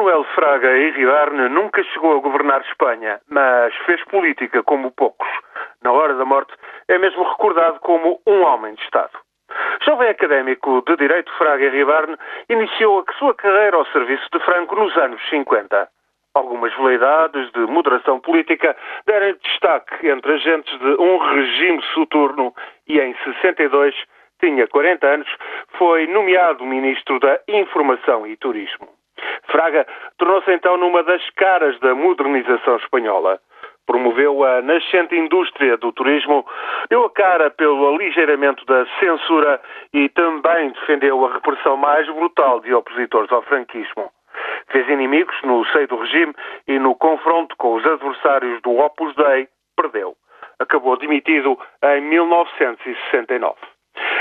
Manuel Fraga Iribarne nunca chegou a governar Espanha, mas fez política como poucos. Na hora da morte, é mesmo recordado como um homem de Estado. Jovem académico de Direito, Fraga Iribarne iniciou a sua carreira ao serviço de Franco nos anos 50. Algumas veleidades de moderação política deram destaque entre agentes de um regime soturno e, em 62, tinha 40 anos, foi nomeado Ministro da Informação e Turismo. Fraga tornou-se então numa das caras da modernização espanhola. Promoveu a nascente indústria do turismo, deu a cara pelo aligeiramento da censura e também defendeu a repressão mais brutal de opositores ao franquismo. Fez inimigos no seio do regime e no confronto com os adversários do Opus Dei, perdeu. Acabou dimitido em 1969.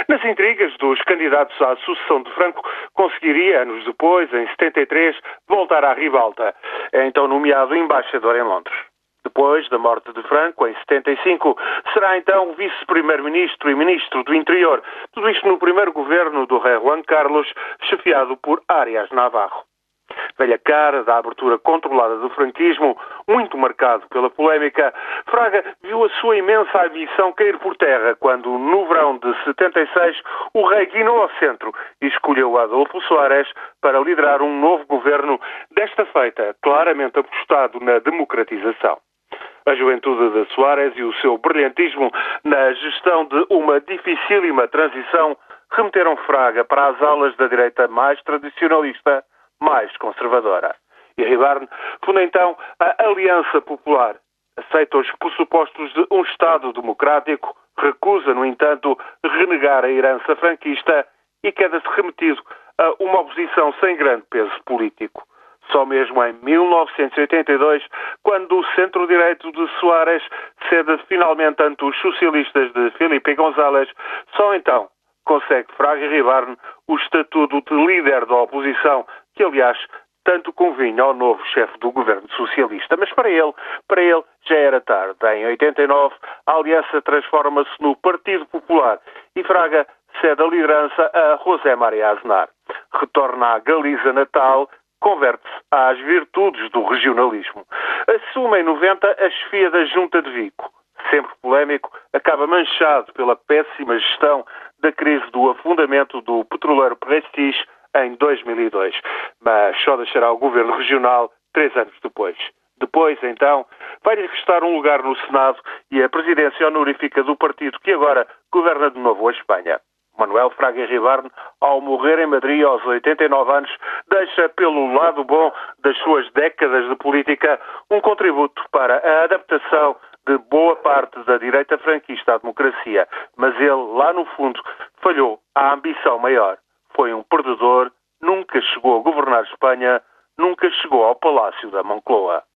Nas intrigas dos candidatos à sucessão de Franco, conseguiria, anos depois, em 73, voltar à ribalta. É então nomeado embaixador em Londres. Depois da morte de Franco, em 75, será então vice-primeiro-ministro e ministro do Interior. Tudo isto no primeiro governo do rei Juan Carlos, chefiado por Arias Navarro velha cara da abertura controlada do franquismo, muito marcado pela polémica, Fraga viu a sua imensa ambição cair por terra quando, no verão de 76, o rei guinou ao centro e escolheu Adolfo Soares para liderar um novo governo, desta feita claramente apostado na democratização. A juventude de Soares e o seu brilhantismo na gestão de uma dificílima transição remeteram Fraga para as alas da direita mais tradicionalista mais conservadora. E Ribarne funda então a Aliança Popular. Aceita os pressupostos de um Estado democrático, recusa, no entanto, renegar a herança franquista e queda-se remetido a uma oposição sem grande peso político. Só mesmo em 1982, quando o centro-direito de Soares cede finalmente ante os socialistas de Felipe González, só então consegue Fraga Ribarne o estatuto de líder da oposição que aliás tanto convinha ao novo chefe do governo socialista. Mas para ele, para ele já era tarde. Em 89, a aliança transforma-se no Partido Popular e Fraga cede a liderança a José Maria Aznar. Retorna à Galiza natal, converte-se às virtudes do regionalismo. Assume em 90 a chefia da Junta de Vico. Sempre polémico, acaba manchado pela péssima gestão da crise do afundamento do petroleiro Prestige em 2002, mas só deixará o governo regional três anos depois. Depois, então, vai-lhe restar um lugar no Senado e a presidência honorífica do partido que agora governa de novo a Espanha. Manuel Fraga Ribarne, ao morrer em Madrid aos 89 anos, deixa pelo lado bom das suas décadas de política um contributo para a adaptação de boa parte da direita franquista à democracia. Mas ele, lá no fundo, falhou à ambição maior perdedor, nunca chegou a governar Espanha, nunca chegou ao Palácio da Moncloa.